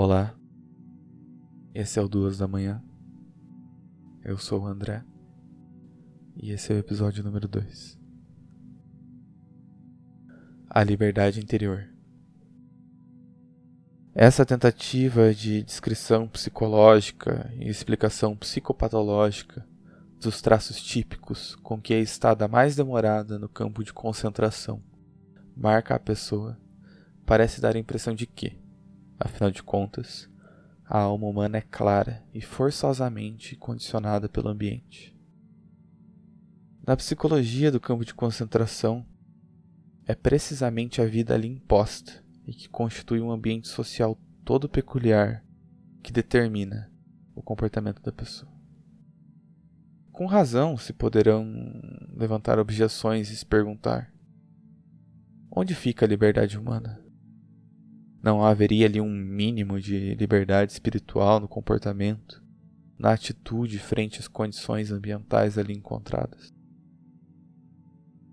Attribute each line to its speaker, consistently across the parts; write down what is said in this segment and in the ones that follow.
Speaker 1: Olá, esse é o Duas da Manhã. Eu sou o André e esse é o episódio número 2. A liberdade interior. Essa tentativa de descrição psicológica e explicação psicopatológica dos traços típicos com que é estada mais demorada no campo de concentração marca a pessoa parece dar a impressão de que, afinal de contas, a alma humana é clara e forçosamente condicionada pelo ambiente. Na psicologia do campo de concentração, é precisamente a vida ali imposta e que constitui um ambiente social todo peculiar que determina o comportamento da pessoa. Com razão se poderão levantar objeções e se perguntar: onde fica a liberdade humana? Não haveria ali um mínimo de liberdade espiritual no comportamento, na atitude frente às condições ambientais ali encontradas?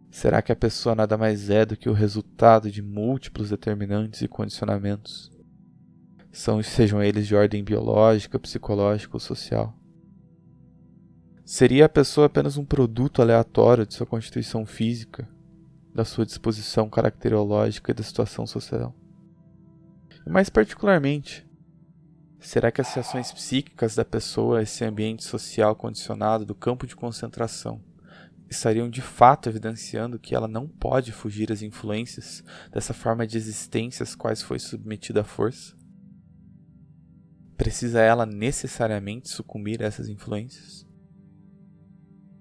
Speaker 1: Será que a pessoa nada mais é do que o resultado de múltiplos determinantes e condicionamentos? São, sejam eles de ordem biológica, psicológica ou social? Seria a pessoa apenas um produto aleatório de sua constituição física, da sua disposição caracterológica e da situação social? Mais particularmente, será que as reações psíquicas da pessoa a esse ambiente social condicionado do campo de concentração estariam de fato evidenciando que ela não pode fugir às influências dessa forma de existência às quais foi submetida à força? Precisa ela necessariamente sucumbir a essas influências?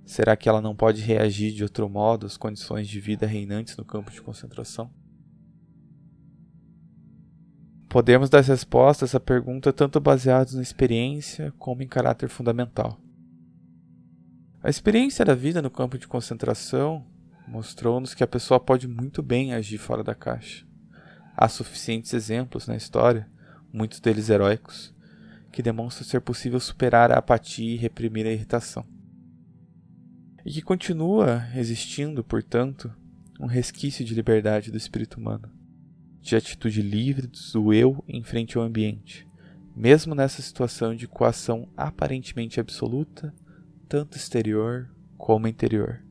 Speaker 1: Será que ela não pode reagir de outro modo às condições de vida reinantes no campo de concentração? Podemos dar resposta a essa pergunta tanto baseados na experiência como em caráter fundamental. A experiência da vida no campo de concentração mostrou-nos que a pessoa pode muito bem agir fora da caixa. Há suficientes exemplos na história, muitos deles heróicos, que demonstram ser possível superar a apatia e reprimir a irritação. E que continua existindo, portanto, um resquício de liberdade do espírito humano de atitude livre do eu em frente ao ambiente, mesmo nessa situação de coação aparentemente absoluta, tanto exterior como interior.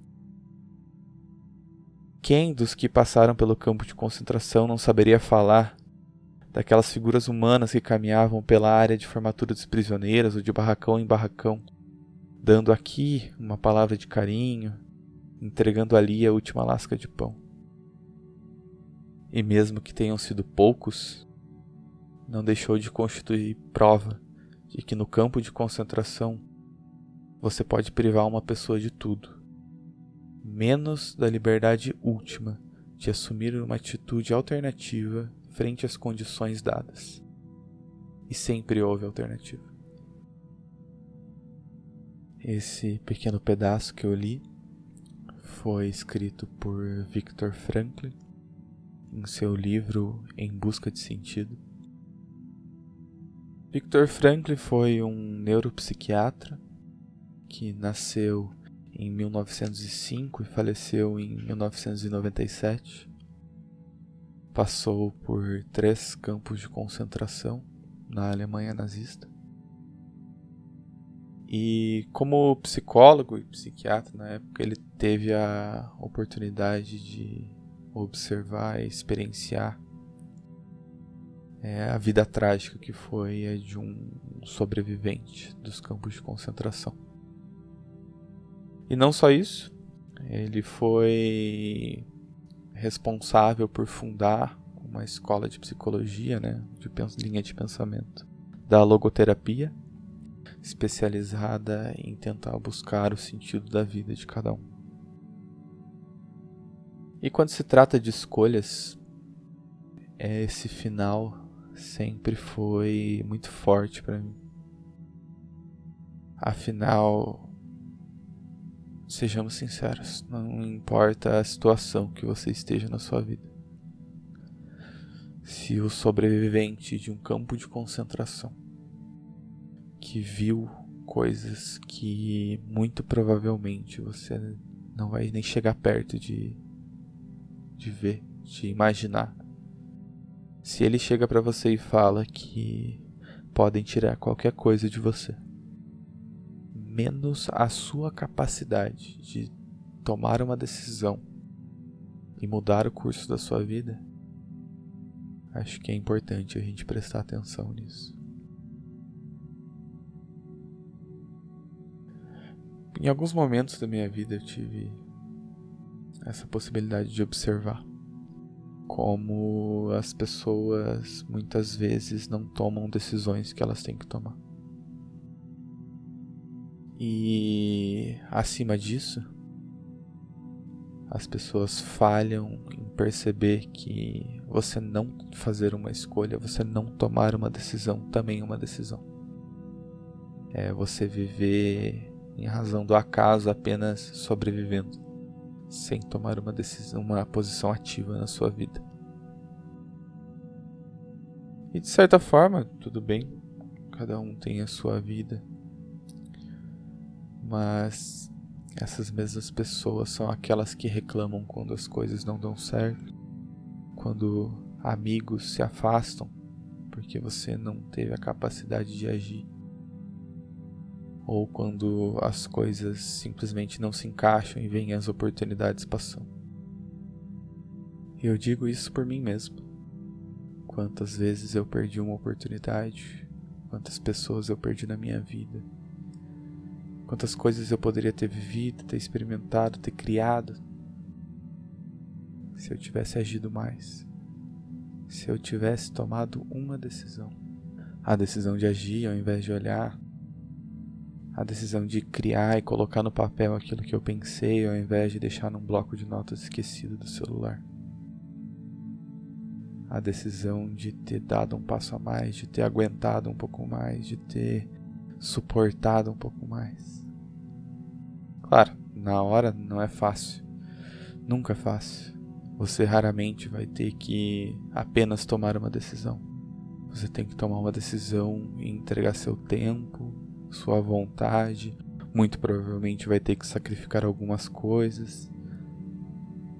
Speaker 1: Quem dos que passaram pelo campo de concentração não saberia falar daquelas figuras humanas que caminhavam pela área de formatura dos prisioneiros ou de barracão em barracão, dando aqui uma palavra de carinho, entregando ali a última lasca de pão? E mesmo que tenham sido poucos, não deixou de constituir prova de que no campo de concentração você pode privar uma pessoa de tudo, menos da liberdade última de assumir uma atitude alternativa frente às condições dadas. E sempre houve alternativa. Esse pequeno pedaço que eu li foi escrito por Viktor Frankl em seu livro Em Busca de Sentido. Viktor Frankl foi um neuropsiquiatra que nasceu em 1905 e faleceu em 1997. Passou por três campos de concentração na Alemanha nazista. E como psicólogo e psiquiatra na época, ele teve a oportunidade de observar e experienciar é, a vida trágica que foi a de um sobrevivente dos campos de concentração. E não só isso, ele foi responsável por fundar uma escola de psicologia, né, de linha de pensamento, da logoterapia, especializada em tentar buscar o sentido da vida de cada um. E quando se trata de escolhas, esse final sempre foi muito forte para mim. Afinal, sejamos sinceros, não importa a situação que você esteja na sua vida. Se o sobrevivente de um campo de concentração que viu coisas que muito provavelmente você não vai nem chegar perto de de ver, de imaginar. Se ele chega para você e fala que podem tirar qualquer coisa de você, menos a sua capacidade de tomar uma decisão e mudar o curso da sua vida, acho que é importante a gente prestar atenção nisso. Em alguns momentos da minha vida eu tive essa possibilidade de observar como as pessoas muitas vezes não tomam decisões que elas têm que tomar. E acima disso, as pessoas falham em perceber que você não fazer uma escolha, você não tomar uma decisão também é uma decisão. É você viver em razão do acaso apenas sobrevivendo sem tomar uma decisão, uma posição ativa na sua vida. E de certa forma, tudo bem, cada um tem a sua vida. Mas essas mesmas pessoas são aquelas que reclamam quando as coisas não dão certo, quando amigos se afastam porque você não teve a capacidade de agir ou quando as coisas simplesmente não se encaixam e vêm as oportunidades passando. E eu digo isso por mim mesmo. Quantas vezes eu perdi uma oportunidade, quantas pessoas eu perdi na minha vida, quantas coisas eu poderia ter vivido, ter experimentado, ter criado, se eu tivesse agido mais, se eu tivesse tomado uma decisão. A decisão de agir ao invés de olhar, a decisão de criar e colocar no papel aquilo que eu pensei ao invés de deixar num bloco de notas esquecido do celular. A decisão de ter dado um passo a mais, de ter aguentado um pouco mais, de ter suportado um pouco mais. Claro, na hora não é fácil. Nunca é fácil. Você raramente vai ter que apenas tomar uma decisão. Você tem que tomar uma decisão e entregar seu tempo, sua vontade, muito provavelmente vai ter que sacrificar algumas coisas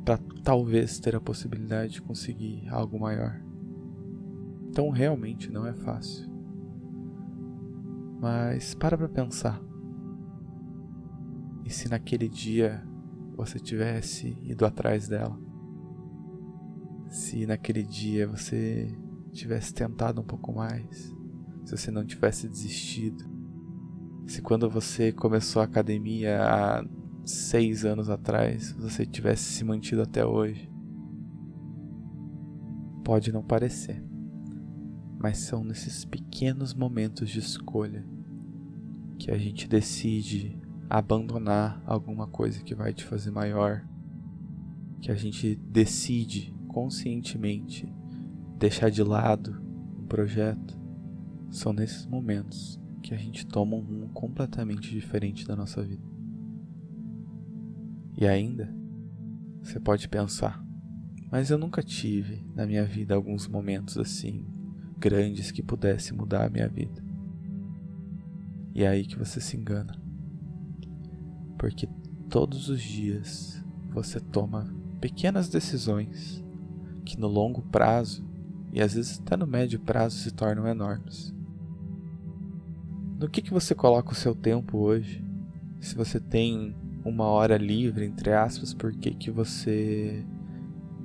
Speaker 1: para talvez ter a possibilidade de conseguir algo maior. Então realmente não é fácil. Mas para para pensar. E se naquele dia você tivesse ido atrás dela? Se naquele dia você tivesse tentado um pouco mais? Se você não tivesse desistido? Se quando você começou a academia há seis anos atrás, você tivesse se mantido até hoje. Pode não parecer, mas são nesses pequenos momentos de escolha que a gente decide abandonar alguma coisa que vai te fazer maior, que a gente decide conscientemente deixar de lado um projeto. São nesses momentos a gente toma um rumo completamente diferente da nossa vida. E ainda, você pode pensar, mas eu nunca tive na minha vida alguns momentos assim, grandes que pudesse mudar a minha vida. E é aí que você se engana. Porque todos os dias você toma pequenas decisões que no longo prazo e às vezes até no médio prazo se tornam enormes. No que, que você coloca o seu tempo hoje? Se você tem uma hora livre, entre aspas, por que, que você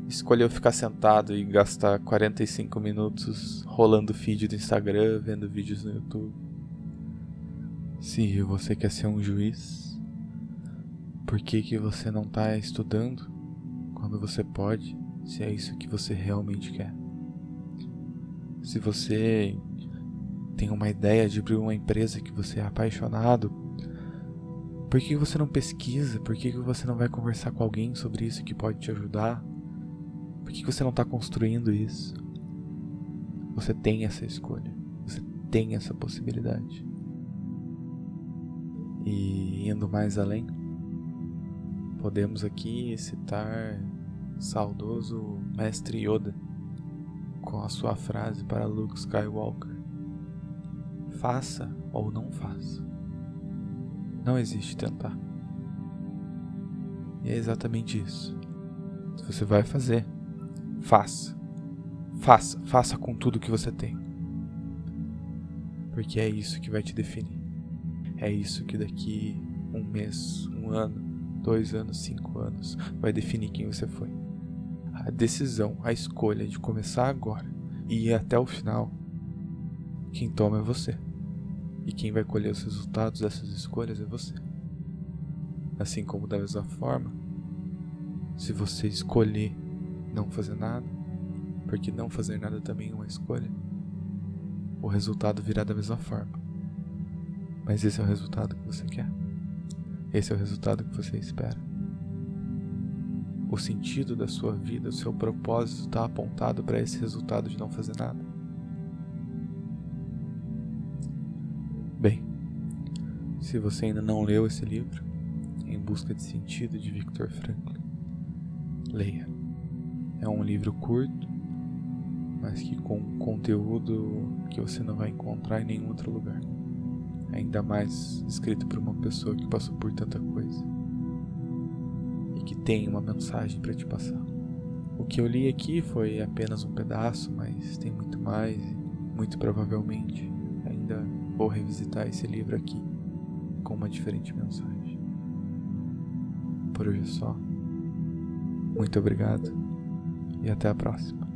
Speaker 1: escolheu ficar sentado e gastar 45 minutos rolando feed do Instagram, vendo vídeos no YouTube? Se você quer ser um juiz, por que, que você não está estudando quando você pode, se é isso que você realmente quer? Se você tem uma ideia de abrir uma empresa que você é apaixonado, por que você não pesquisa? Por que você não vai conversar com alguém sobre isso que pode te ajudar? Por que você não está construindo isso? Você tem essa escolha, você tem essa possibilidade. E indo mais além, podemos aqui citar o saudoso Mestre Yoda com a sua frase para Luke Skywalker Faça ou não faça. Não existe tentar. E é exatamente isso. Se você vai fazer, faça. Faça, faça com tudo que você tem. Porque é isso que vai te definir. É isso que daqui um mês, um ano, dois anos, cinco anos vai definir quem você foi. A decisão, a escolha de começar agora e ir até o final, quem toma é você. E quem vai colher os resultados dessas escolhas é você. Assim como da mesma forma, se você escolher não fazer nada, porque não fazer nada também é uma escolha, o resultado virá da mesma forma. Mas esse é o resultado que você quer. Esse é o resultado que você espera. O sentido da sua vida, o seu propósito está apontado para esse resultado de não fazer nada. Se você ainda não leu esse livro, Em Busca de Sentido de Viktor Frankl, leia. É um livro curto, mas que com conteúdo que você não vai encontrar em nenhum outro lugar. Ainda mais escrito por uma pessoa que passou por tanta coisa e que tem uma mensagem para te passar. O que eu li aqui foi apenas um pedaço, mas tem muito mais e muito provavelmente ainda vou revisitar esse livro aqui com uma diferente mensagem. Por hoje é só. Muito obrigado e até a próxima.